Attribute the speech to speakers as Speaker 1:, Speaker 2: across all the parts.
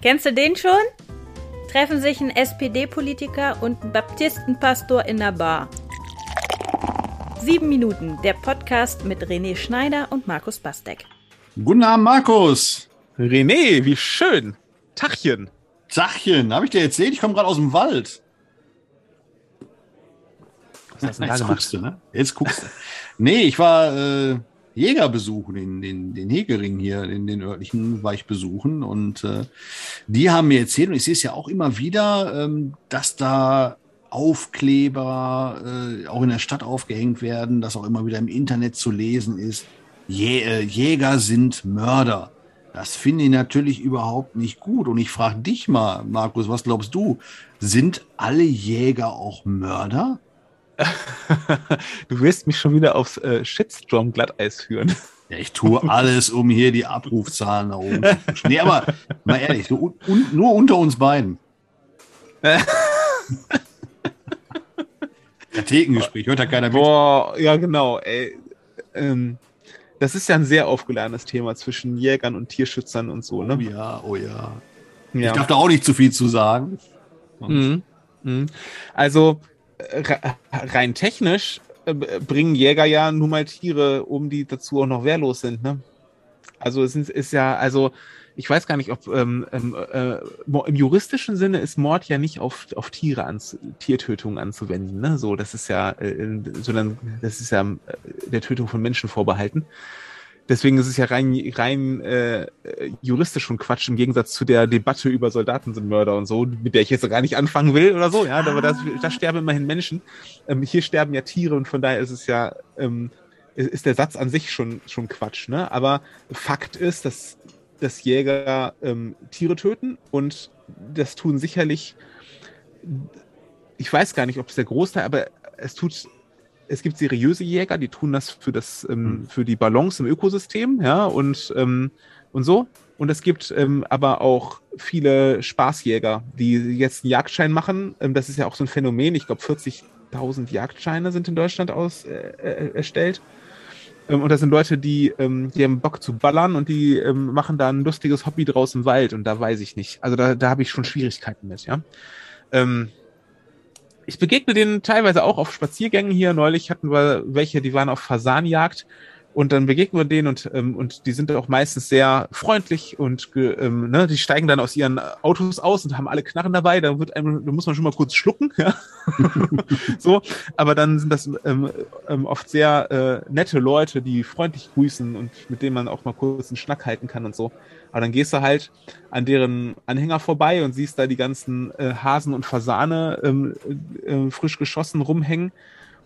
Speaker 1: Kennst du den schon? Treffen sich ein SPD-Politiker und ein Baptistenpastor in der Bar. Sieben Minuten, der Podcast mit René Schneider und Markus Bastek.
Speaker 2: Guten Abend, Markus.
Speaker 3: René, wie schön. Tachchen.
Speaker 2: Tachchen, habe ich dir erzählt? Ich komme gerade aus dem Wald.
Speaker 3: Was hast du denn da
Speaker 2: Jetzt
Speaker 3: gemacht?
Speaker 2: guckst du, ne? Jetzt guckst du. nee, ich war äh, Jäger besuchen, den, den, den Hegering hier, den, den örtlichen war ich besuchen. Und äh, die haben mir erzählt, und ich sehe es ja auch immer wieder, ähm, dass da Aufkleber äh, auch in der Stadt aufgehängt werden, dass auch immer wieder im Internet zu lesen ist. Jä äh, Jäger sind Mörder. Das finde ich natürlich überhaupt nicht gut. Und ich frage dich mal, Markus, was glaubst du? Sind alle Jäger auch Mörder?
Speaker 3: Du wirst mich schon wieder aufs äh, Shitstorm-Glatteis führen.
Speaker 2: Ja, ich tue alles, um hier die Abrufzahlen nach oben zu pushen. Nee, aber mal ehrlich, so un un nur unter uns beiden. Ja, Thekengespräch, hört ja keiner mit.
Speaker 3: Boah, ja genau. Ey. Ähm, das ist ja ein sehr aufgeladenes Thema zwischen Jägern und Tierschützern und so,
Speaker 2: Oh
Speaker 3: ne?
Speaker 2: ja, oh ja.
Speaker 3: Ja.
Speaker 2: Ich darf da auch nicht zu viel zu sagen.
Speaker 3: Mhm. Mhm. Also rein technisch äh, bringen Jäger ja nun mal Tiere um, die dazu auch noch wehrlos sind. Ne? Also es ist, ist ja, also ich weiß gar nicht, ob ähm, ähm, äh, im juristischen Sinne ist Mord ja nicht auf, auf Tiere anzu, Tiertötung anzuwenden. Ne? So, das ist ja, äh, sondern das ist ja äh, der Tötung von Menschen vorbehalten. Deswegen ist es ja rein, rein äh, juristisch schon Quatsch im Gegensatz zu der Debatte über Soldaten sind Mörder und so, mit der ich jetzt gar nicht anfangen will oder so. Ja, aber das, da sterben immerhin Menschen. Ähm, hier sterben ja Tiere und von daher ist es ja ähm, ist der Satz an sich schon schon Quatsch. Ne? Aber Fakt ist, dass dass Jäger ähm, Tiere töten und das tun sicherlich. Ich weiß gar nicht, ob es der Großteil, aber es tut es gibt seriöse Jäger, die tun das für das ähm, für die Balance im Ökosystem, ja und ähm, und so. Und es gibt ähm, aber auch viele Spaßjäger, die jetzt einen Jagdschein machen. Ähm, das ist ja auch so ein Phänomen. Ich glaube, 40.000 Jagdscheine sind in Deutschland aus, äh, äh, erstellt. Ähm, und das sind Leute, die, ähm, die haben Bock zu ballern und die machen da ein lustiges Hobby draus im Wald. Und da weiß ich nicht. Also da, da habe ich schon Schwierigkeiten mit, ja. Ich begegne denen teilweise auch auf Spaziergängen hier. Neulich hatten wir welche, die waren auf Fasanjagd. Und dann begegnen wir denen und, ähm, und die sind auch meistens sehr freundlich und ähm, ne, die steigen dann aus ihren Autos aus und haben alle Knarren dabei. Da wird einem, da muss man schon mal kurz schlucken, ja. so, aber dann sind das ähm, ähm, oft sehr äh, nette Leute, die freundlich grüßen und mit denen man auch mal kurz einen Schnack halten kann und so. Aber dann gehst du halt an deren Anhänger vorbei und siehst da die ganzen äh, Hasen und Fasane ähm, äh, frisch geschossen rumhängen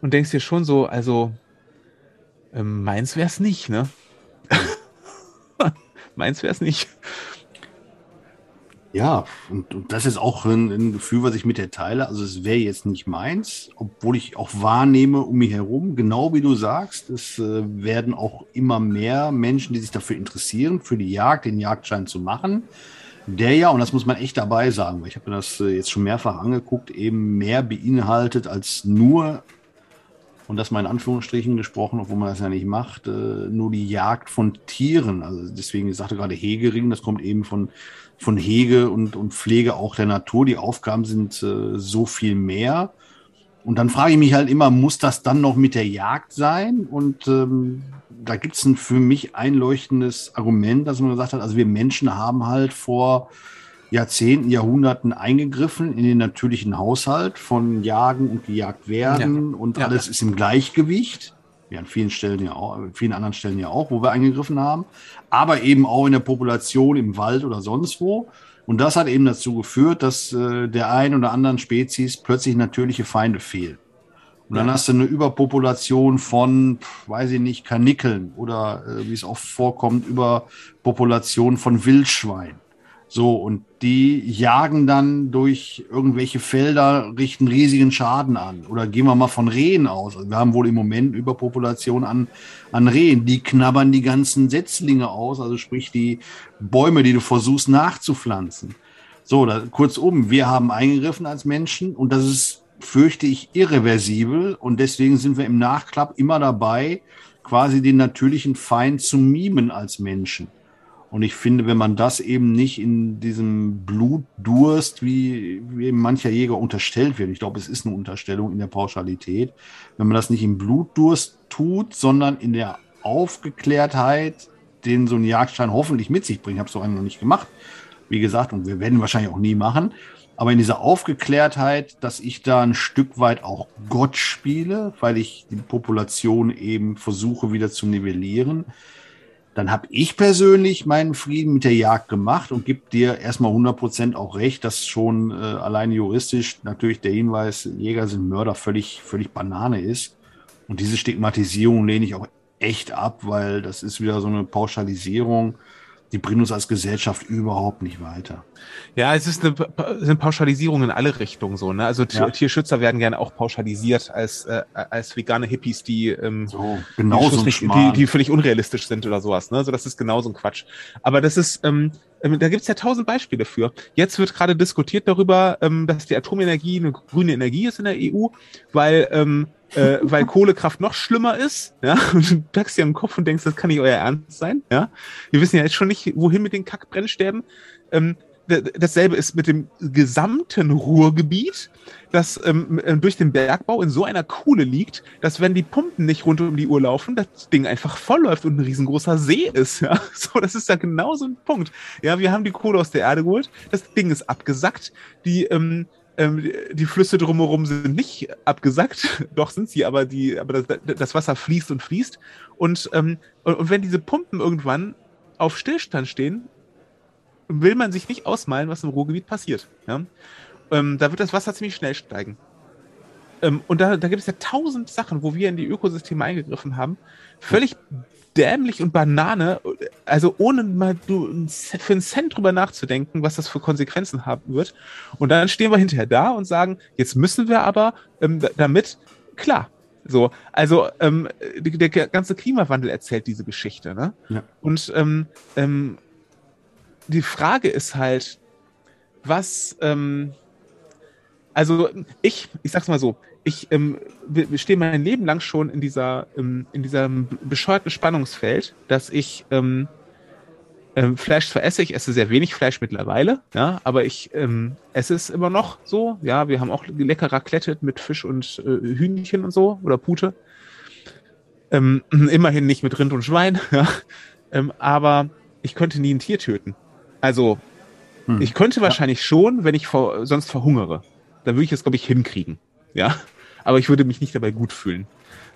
Speaker 3: und denkst dir schon so, also ähm, meins wär's nicht, ne? meins wär's nicht.
Speaker 2: Ja, und, und das ist auch ein, ein Gefühl, was ich mit dir teile. Also es wäre jetzt nicht meins, obwohl ich auch wahrnehme um mich herum, genau wie du sagst, es äh, werden auch immer mehr Menschen, die sich dafür interessieren, für die Jagd, den Jagdschein zu machen. Der ja, und das muss man echt dabei sagen, weil ich habe mir das äh, jetzt schon mehrfach angeguckt, eben mehr beinhaltet als nur, und das mal in Anführungsstrichen gesprochen, obwohl man das ja nicht macht, äh, nur die Jagd von Tieren. Also deswegen, ich sagte gerade Hegering, das kommt eben von, von Hege und, und Pflege auch der Natur. Die Aufgaben sind äh, so viel mehr. Und dann frage ich mich halt immer, muss das dann noch mit der Jagd sein? Und ähm, da gibt es ein für mich einleuchtendes Argument, dass man gesagt hat, also wir Menschen haben halt vor Jahrzehnten, Jahrhunderten eingegriffen in den natürlichen Haushalt von Jagen und gejagt werden
Speaker 3: Ja.
Speaker 2: und
Speaker 3: Ja.
Speaker 2: alles ist im Gleichgewicht. Ja, an vielen Stellen ja auch, an vielen anderen Stellen ja auch, wo wir eingegriffen haben, aber eben auch in der Population im Wald oder sonst wo. Und das hat eben dazu geführt, dass äh, der einen oder anderen Spezies plötzlich natürliche Feinde fehlen. Und dann
Speaker 3: Ja.
Speaker 2: hast du eine Überpopulation von, weiß ich nicht, Kanickeln oder äh, wie es oft vorkommt, Überpopulation von Wildschwein. So, und die jagen dann durch irgendwelche Felder, richten riesigen Schaden an. Oder gehen wir mal von Rehen aus. Also wir haben wohl im Moment Überpopulation an, an Rehen. Die knabbern die ganzen Setzlinge aus, also sprich die Bäume, die du versuchst nachzupflanzen. So, da, kurzum, wir haben eingegriffen als Menschen und das ist, fürchte ich, irreversibel. Und deswegen sind wir im Nachklapp immer dabei, quasi den natürlichen Feind zu mimen als Menschen. Und ich finde, wenn man das eben nicht in diesem Blutdurst, wie, wie eben mancher Jäger unterstellt wird, ich glaube, es ist eine Unterstellung in der Pauschalität, wenn man das nicht im Blutdurst tut, sondern in der Aufgeklärtheit, den so ein Jagdschein hoffentlich mit sich bringt, ich habe es so noch nicht gemacht, wie gesagt, und wir werden wahrscheinlich auch nie machen, aber in dieser Aufgeklärtheit, dass ich da ein Stück weit auch Gott spiele, weil ich die Population eben versuche wieder zu nivellieren, dann habe ich persönlich meinen Frieden mit der Jagd gemacht und gebe dir erstmal 100% auch recht, dass schon äh, allein juristisch natürlich der Hinweis, Jäger sind Mörder, völlig, völlig Banane ist. Und diese Stigmatisierung lehne ich auch echt ab, weil das ist wieder so eine Pauschalisierung die bringen uns als Gesellschaft überhaupt nicht weiter.
Speaker 3: Ja, es ist eine, sind Pauschalisierungen in alle Richtungen so. Ne? Also ja. Tierschützer werden gerne auch pauschalisiert als, äh, als vegane Hippies, die, ähm,
Speaker 2: so, genau
Speaker 3: die, nicht, die, die völlig unrealistisch sind oder sowas. Ne? Also das ist genauso ein Quatsch. Aber das ist, ähm, ähm da gibt's ja tausend Beispiele für. Jetzt wird gerade diskutiert darüber, ähm, dass die Atomenergie eine grüne Energie ist in der EU, weil ähm, äh, weil Kohlekraft noch schlimmer ist, ja, und du packst dir am Kopf und denkst, das kann nicht euer Ernst sein, ja. Wir wissen ja jetzt schon nicht, wohin mit den Kackbrennstäben. Ähm, dasselbe ist mit dem gesamten Ruhrgebiet, das ähm, äh, durch den Bergbau in so einer Kuhle liegt, dass wenn die Pumpen nicht rund um die Uhr laufen, das Ding einfach vollläuft und ein riesengroßer See ist. Ja, so das ist ja genau so ein Punkt. Ja, wir haben die Kohle aus der Erde geholt, das Ding ist abgesackt, die ähm, ähm, die Flüsse drumherum sind nicht abgesackt, doch sind sie, aber die, aber das, das Wasser fließt und fließt. Und, ähm, und, und wenn diese Pumpen irgendwann auf Stillstand stehen, will man sich nicht ausmalen, was im Ruhrgebiet passiert. Ja? Ähm, da wird das Wasser ziemlich schnell steigen. Ähm, und da, da gibt es ja tausend Sachen, wo wir in die Ökosysteme eingegriffen haben. Völlig dämlich und Banane, also ohne mal für einen Cent drüber nachzudenken, was das für Konsequenzen haben wird. Und dann stehen wir hinterher da und sagen, jetzt müssen wir aber ähm, damit, klar, so, also ähm, der ganze Klimawandel erzählt diese Geschichte, ne? Ja. Und ähm, ähm, die Frage ist halt, was, ähm, also ich, ich sag's mal so, ich ähm, stehe mein Leben lang schon in dieser ähm, in diesem bescheuerten Spannungsfeld, dass ich ähm, ähm, Fleisch zwar esse, ich esse sehr wenig Fleisch mittlerweile, ja, aber ich ähm, esse es immer noch so. Ja, wir haben auch lecker Raclette mit Fisch und äh, Hühnchen und so oder Pute. Ähm, immerhin nicht mit Rind und Schwein, ja. Ähm, aber ich könnte nie ein Tier töten. Also hm. ich könnte wahrscheinlich schon, wenn ich vor, sonst verhungere. Dann würde ich es, glaube ich, hinkriegen. Ja aber ich würde mich nicht dabei gut fühlen,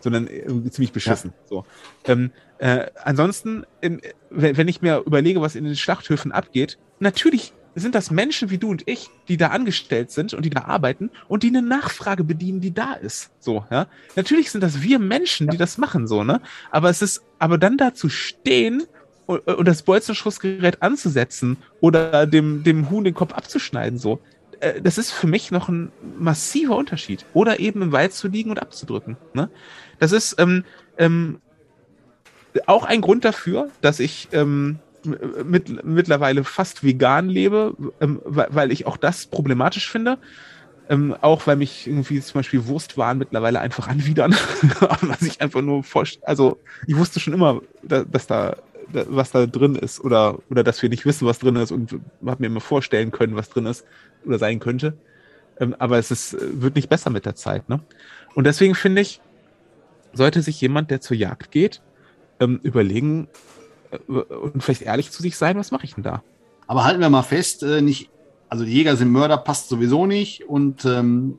Speaker 3: sondern irgendwie ziemlich beschissen. Ja. So. Ähm, äh, ansonsten, in, wenn ich mir überlege, was in den Schlachthöfen abgeht, natürlich sind das Menschen wie du und ich, die da angestellt sind und die da arbeiten und die eine Nachfrage bedienen, die da ist. So, ja. Natürlich sind das wir Menschen, ja. die das machen, so, ne? Aber es ist, aber dann da zu stehen und, und das Bolzenschussgerät anzusetzen oder dem, dem Huhn den Kopf abzuschneiden, so, äh, das ist für mich noch ein massiver Unterschied. Oder eben im Wald zu liegen und abzudrücken. Ne? Das ist ähm, ähm, auch ein Grund dafür, dass ich ähm, mit, mittlerweile fast vegan lebe, ähm, weil ich auch das problematisch finde. Ähm, auch weil mich irgendwie zum Beispiel Wurstwaren mittlerweile einfach anwidern. was ich einfach nur vorstelle. Also ich wusste schon immer, dass, dass da was da drin ist oder, oder dass wir nicht wissen, was drin ist und habe mir immer vorstellen können, was drin ist oder sein könnte. Ähm, aber es ist, wird nicht besser mit der Zeit. Ne? Und deswegen finde ich, sollte sich jemand, der zur Jagd geht, ähm, überlegen äh, und vielleicht ehrlich zu sich sein, was mache ich denn da?
Speaker 2: Aber halten wir mal fest, äh, nicht, also die Jäger sind Mörder, passt sowieso nicht und ähm,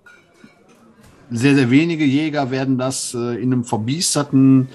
Speaker 2: sehr, sehr wenige Jäger werden das äh, in einem verbiesterten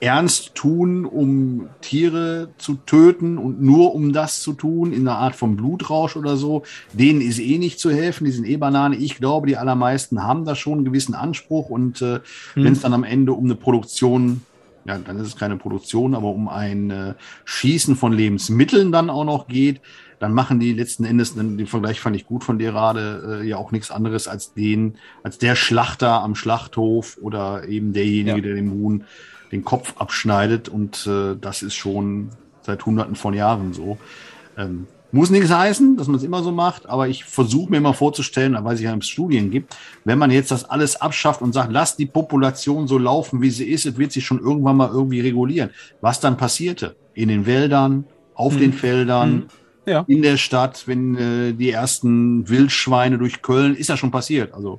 Speaker 2: ernst tun, um Tiere zu töten und nur um das zu tun, in einer Art von Blutrausch oder so, denen ist eh nicht zu helfen, die sind eh Banane. Ich glaube, die allermeisten haben da schon einen gewissen Anspruch und äh, hm. wenn es dann am Ende um eine Produktion ja, dann ist es keine Produktion, aber um ein äh, Schießen von Lebensmitteln dann auch noch geht, dann machen die letzten Endes, den Vergleich fand ich gut von dir gerade, äh, ja auch nichts anderes als den, als der Schlachter am Schlachthof oder eben derjenige, ja. der dem Huhn den Kopf abschneidet und äh, das ist schon seit hunderten von Jahren so. Ähm, muss nichts heißen, dass man es immer so macht, aber ich versuche mir mal vorzustellen, weil es ja im Studien gibt, wenn man jetzt das alles abschafft und sagt, lass die Population so laufen, wie sie ist, es wird sich schon irgendwann mal irgendwie regulieren. Was dann passierte in den Wäldern, auf den Feldern,
Speaker 3: Mhm. Ja.
Speaker 2: in der Stadt, wenn äh, die ersten Wildschweine durch Köln, ist ja schon passiert. Also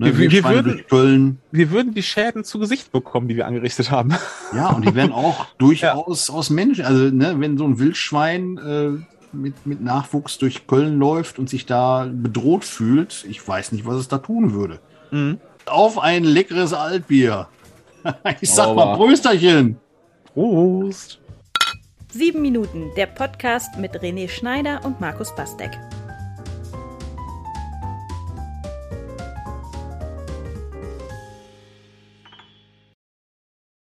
Speaker 2: ne,
Speaker 3: Wir- wir würden- Wir würden die Schäden zu Gesicht bekommen, die wir angerichtet haben.
Speaker 2: ja, und die werden auch durchaus aus Menschen, also ne, wenn so ein Wildschwein äh, mit, mit Nachwuchs durch Köln läuft und sich da bedroht fühlt, ich weiß nicht, was es da tun würde.
Speaker 3: Mhm.
Speaker 2: Auf ein leckeres Altbier. Ich sag mal
Speaker 3: Aber-
Speaker 2: Prösterchen.
Speaker 3: Prost!
Speaker 1: Sieben Minuten, der Podcast mit René Schneider und Markus Bastek.